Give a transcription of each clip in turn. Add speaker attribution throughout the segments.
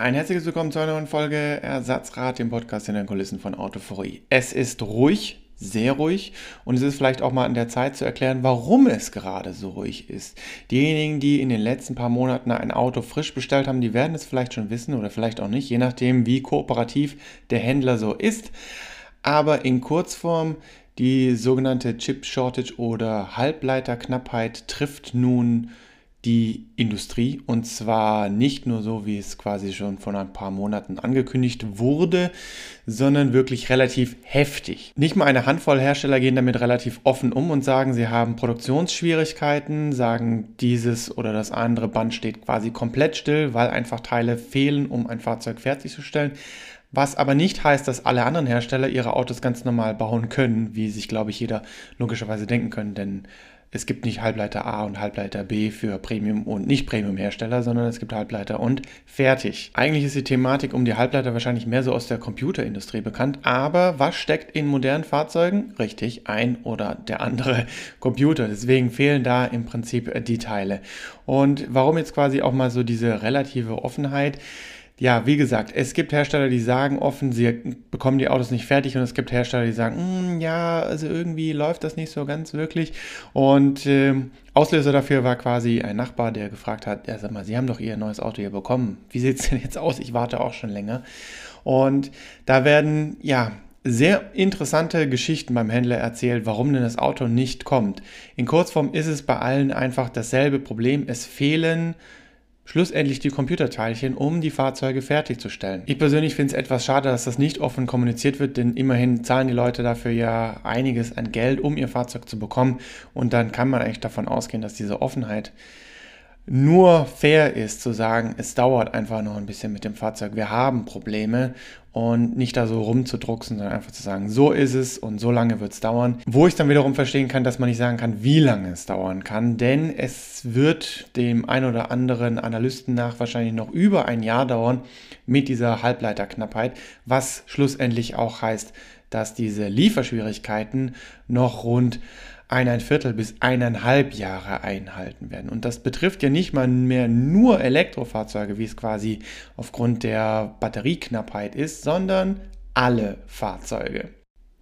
Speaker 1: ein herzliches Willkommen zu einer neuen Folge Ersatzrad, dem Podcast in den Kulissen von Autoforie. Es ist ruhig, sehr ruhig und es ist vielleicht auch mal an der Zeit zu erklären, warum es gerade so ruhig ist. Diejenigen, die in den letzten paar Monaten ein Auto frisch bestellt haben, die werden es vielleicht schon wissen oder vielleicht auch nicht, je nachdem, wie kooperativ der Händler so ist. Aber in Kurzform, die sogenannte Chip Shortage oder Halbleiterknappheit trifft nun die Industrie und zwar nicht nur so, wie es quasi schon vor ein paar Monaten angekündigt wurde, sondern wirklich relativ heftig. Nicht mal eine Handvoll Hersteller gehen damit relativ offen um und sagen, sie haben Produktionsschwierigkeiten, sagen, dieses oder das andere Band steht quasi komplett still, weil einfach Teile fehlen, um ein Fahrzeug fertigzustellen. Was aber nicht heißt, dass alle anderen Hersteller ihre Autos ganz normal bauen können, wie sich, glaube ich, jeder logischerweise denken können, denn es gibt nicht Halbleiter A und Halbleiter B für Premium- und Nicht-Premium-Hersteller, sondern es gibt Halbleiter und fertig. Eigentlich ist die Thematik um die Halbleiter wahrscheinlich mehr so aus der Computerindustrie bekannt, aber was steckt in modernen Fahrzeugen? Richtig, ein oder der andere Computer. Deswegen fehlen da im Prinzip die Teile. Und warum jetzt quasi auch mal so diese relative Offenheit? Ja, wie gesagt, es gibt Hersteller, die sagen offen, sie bekommen die Autos nicht fertig und es gibt Hersteller, die sagen, hm, ja, also irgendwie läuft das nicht so ganz wirklich. Und äh, Auslöser dafür war quasi ein Nachbar, der gefragt hat, ja, sag mal, Sie haben doch Ihr neues Auto hier bekommen. Wie sieht es denn jetzt aus? Ich warte auch schon länger. Und da werden, ja, sehr interessante Geschichten beim Händler erzählt, warum denn das Auto nicht kommt. In Kurzform ist es bei allen einfach dasselbe Problem. Es fehlen schlussendlich die Computerteilchen, um die Fahrzeuge fertigzustellen. Ich persönlich finde es etwas schade, dass das nicht offen kommuniziert wird, denn immerhin zahlen die Leute dafür ja einiges an Geld, um ihr Fahrzeug zu bekommen. Und dann kann man eigentlich davon ausgehen, dass diese Offenheit nur fair ist zu sagen, es dauert einfach noch ein bisschen mit dem Fahrzeug. Wir haben Probleme und nicht da so rumzudrucksen, sondern einfach zu sagen, so ist es und so lange wird es dauern. Wo ich dann wiederum verstehen kann, dass man nicht sagen kann, wie lange es dauern kann, denn es wird dem ein oder anderen Analysten nach wahrscheinlich noch über ein Jahr dauern mit dieser Halbleiterknappheit, was schlussendlich auch heißt, dass diese Lieferschwierigkeiten noch rund ein Viertel bis eineinhalb Jahre einhalten werden. Und das betrifft ja nicht mal mehr nur Elektrofahrzeuge, wie es quasi aufgrund der Batterieknappheit ist, sondern alle Fahrzeuge.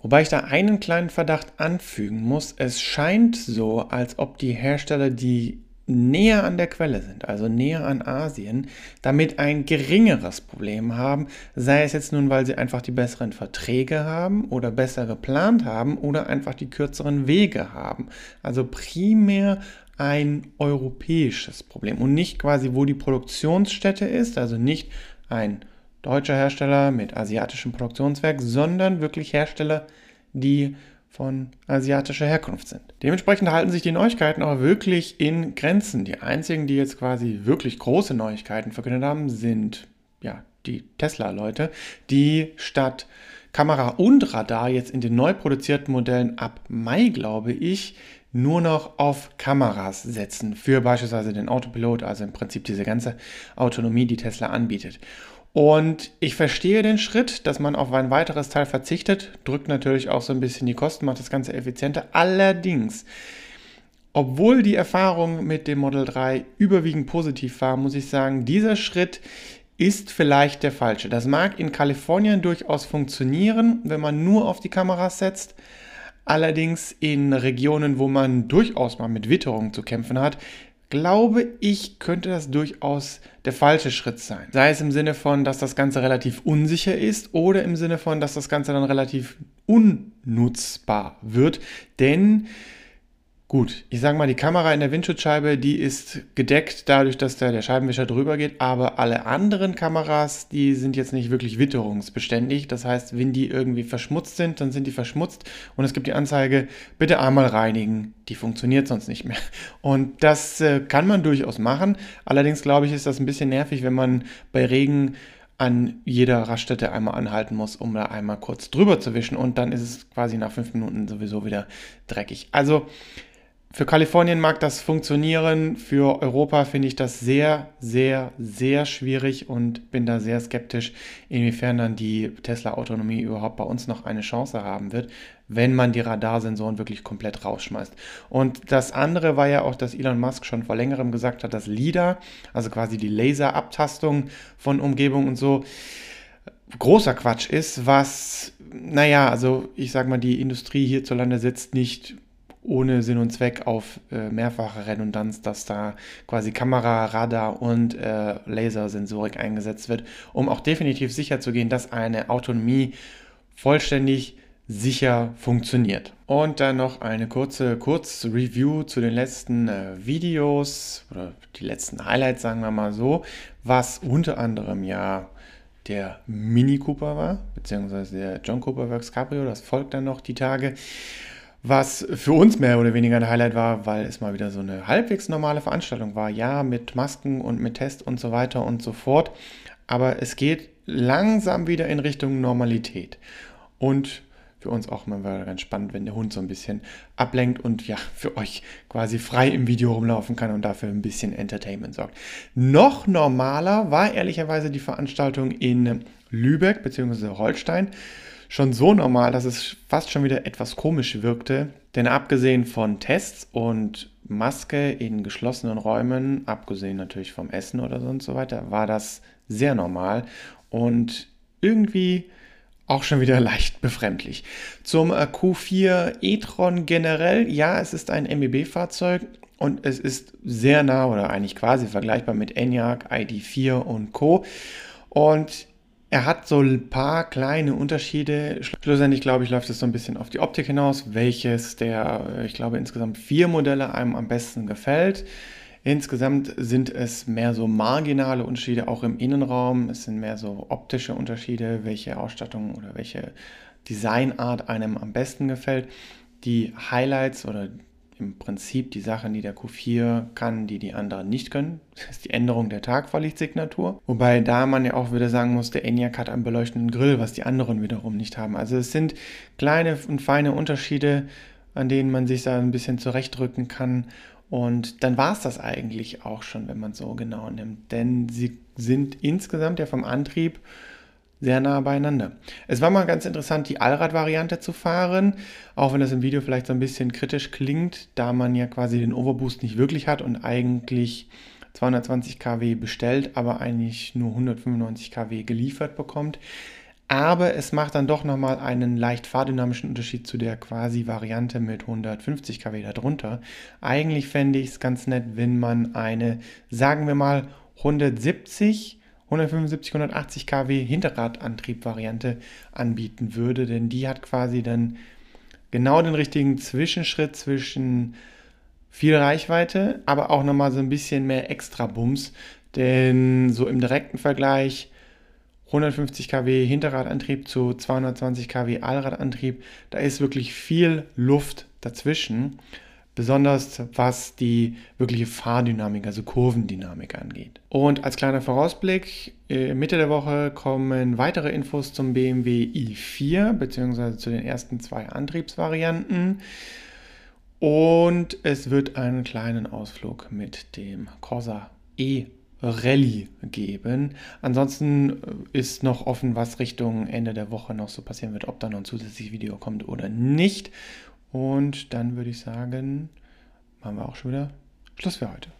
Speaker 1: Wobei ich da einen kleinen Verdacht anfügen muss. Es scheint so, als ob die Hersteller die näher an der Quelle sind, also näher an Asien, damit ein geringeres Problem haben, sei es jetzt nun, weil sie einfach die besseren Verträge haben oder besser geplant haben oder einfach die kürzeren Wege haben. Also primär ein europäisches Problem und nicht quasi, wo die Produktionsstätte ist, also nicht ein deutscher Hersteller mit asiatischem Produktionswerk, sondern wirklich Hersteller, die von asiatischer Herkunft sind. Dementsprechend halten sich die Neuigkeiten aber wirklich in Grenzen. Die einzigen, die jetzt quasi wirklich große Neuigkeiten verkündet haben, sind ja die Tesla-Leute, die statt Kamera und Radar jetzt in den neu produzierten Modellen ab Mai, glaube ich, nur noch auf Kameras setzen für beispielsweise den Autopilot, also im Prinzip diese ganze Autonomie, die Tesla anbietet. Und ich verstehe den Schritt, dass man auf ein weiteres Teil verzichtet, drückt natürlich auch so ein bisschen die Kosten, macht das Ganze effizienter. Allerdings, obwohl die Erfahrung mit dem Model 3 überwiegend positiv war, muss ich sagen, dieser Schritt ist vielleicht der falsche. Das mag in Kalifornien durchaus funktionieren, wenn man nur auf die Kameras setzt. Allerdings in Regionen, wo man durchaus mal mit Witterung zu kämpfen hat, glaube ich, könnte das durchaus der falsche Schritt sein. Sei es im Sinne von, dass das Ganze relativ unsicher ist oder im Sinne von, dass das Ganze dann relativ unnutzbar wird. Denn Gut, ich sage mal, die Kamera in der Windschutzscheibe, die ist gedeckt dadurch, dass da der Scheibenwischer drüber geht, aber alle anderen Kameras, die sind jetzt nicht wirklich witterungsbeständig. Das heißt, wenn die irgendwie verschmutzt sind, dann sind die verschmutzt und es gibt die Anzeige, bitte einmal reinigen. Die funktioniert sonst nicht mehr. Und das äh, kann man durchaus machen. Allerdings glaube ich, ist das ein bisschen nervig, wenn man bei Regen an jeder Raststätte einmal anhalten muss, um da einmal kurz drüber zu wischen und dann ist es quasi nach fünf Minuten sowieso wieder dreckig. Also Für Kalifornien mag das funktionieren, für Europa finde ich das sehr, sehr, sehr schwierig und bin da sehr skeptisch, inwiefern dann die Tesla-Autonomie überhaupt bei uns noch eine Chance haben wird, wenn man die Radarsensoren wirklich komplett rausschmeißt. Und das andere war ja auch, dass Elon Musk schon vor längerem gesagt hat, dass LIDAR, also quasi die Laserabtastung von Umgebung und so, großer Quatsch ist, was, naja, also ich sage mal, die Industrie hierzulande setzt nicht ohne Sinn und Zweck auf äh, mehrfache Redundanz, dass da quasi Kamera, Radar und äh, Lasersensorik eingesetzt wird, um auch definitiv sicher zu gehen, dass eine Autonomie vollständig sicher funktioniert. Und dann noch eine kurze Kurzreview zu den letzten äh, Videos oder die letzten Highlights, sagen wir mal so, was unter anderem ja der Mini Cooper war, beziehungsweise der John Cooper Works Cabrio, das folgt dann noch die Tage was für uns mehr oder weniger ein Highlight war, weil es mal wieder so eine halbwegs normale Veranstaltung war. Ja, mit Masken und mit Test und so weiter und so fort. Aber es geht langsam wieder in Richtung Normalität. Und für uns auch mal ganz spannend, wenn der Hund so ein bisschen ablenkt und ja, für euch quasi frei im Video rumlaufen kann und dafür ein bisschen Entertainment sorgt. Noch normaler war ehrlicherweise die Veranstaltung in Lübeck bzw. Holstein schon so normal, dass es fast schon wieder etwas komisch wirkte. Denn abgesehen von Tests und Maske in geschlossenen Räumen, abgesehen natürlich vom Essen oder so und so weiter, war das sehr normal und irgendwie auch schon wieder leicht befremdlich. Zum äh, Q4 e-tron generell, ja, es ist ein MEB-Fahrzeug und es ist sehr nah oder eigentlich quasi vergleichbar mit Enyaq, ID4 und Co. Und er hat so ein paar kleine Unterschiede. Schlussendlich, glaube ich, läuft es so ein bisschen auf die Optik hinaus, welches der, ich glaube, insgesamt vier Modelle einem am besten gefällt. Insgesamt sind es mehr so marginale Unterschiede auch im Innenraum. Es sind mehr so optische Unterschiede, welche Ausstattung oder welche Designart einem am besten gefällt. Die Highlights oder im Prinzip die Sachen, die der Q4 kann, die die anderen nicht können. Das ist die Änderung der Tagvorlichtsignatur. Wobei da man ja auch wieder sagen muss, der ENIAC hat einen beleuchtenden Grill, was die anderen wiederum nicht haben. Also es sind kleine und feine Unterschiede, an denen man sich da ein bisschen zurechtdrücken kann. Und dann war es das eigentlich auch schon, wenn man so genau nimmt. Denn sie sind insgesamt ja vom Antrieb sehr nah beieinander. Es war mal ganz interessant, die Allrad-Variante zu fahren, auch wenn das im Video vielleicht so ein bisschen kritisch klingt, da man ja quasi den Overboost nicht wirklich hat und eigentlich 220 kW bestellt, aber eigentlich nur 195 kW geliefert bekommt. Aber es macht dann doch nochmal einen leicht fahrdynamischen Unterschied zu der quasi Variante mit 150 kW darunter. Eigentlich fände ich es ganz nett, wenn man eine, sagen wir mal, 170 175, 180 kW Hinterradantrieb-Variante anbieten würde, denn die hat quasi dann genau den richtigen Zwischenschritt zwischen viel Reichweite, aber auch nochmal so ein bisschen mehr Extra-Bums, denn so im direkten Vergleich 150 kW Hinterradantrieb zu 220 kW Allradantrieb, da ist wirklich viel Luft dazwischen besonders was die wirkliche Fahrdynamik, also Kurvendynamik angeht. Und als kleiner Vorausblick, äh, Mitte der Woche kommen weitere Infos zum BMW i4 bzw. zu den ersten zwei Antriebsvarianten. Und es wird einen kleinen Ausflug mit dem Corsa E Rallye geben. Ansonsten äh, ist noch offen, was Richtung Ende der Woche noch so passieren wird, ob da noch ein zusätzliches Video kommt oder nicht. Und dann würde ich sagen, machen wir auch schon wieder Schluss für heute.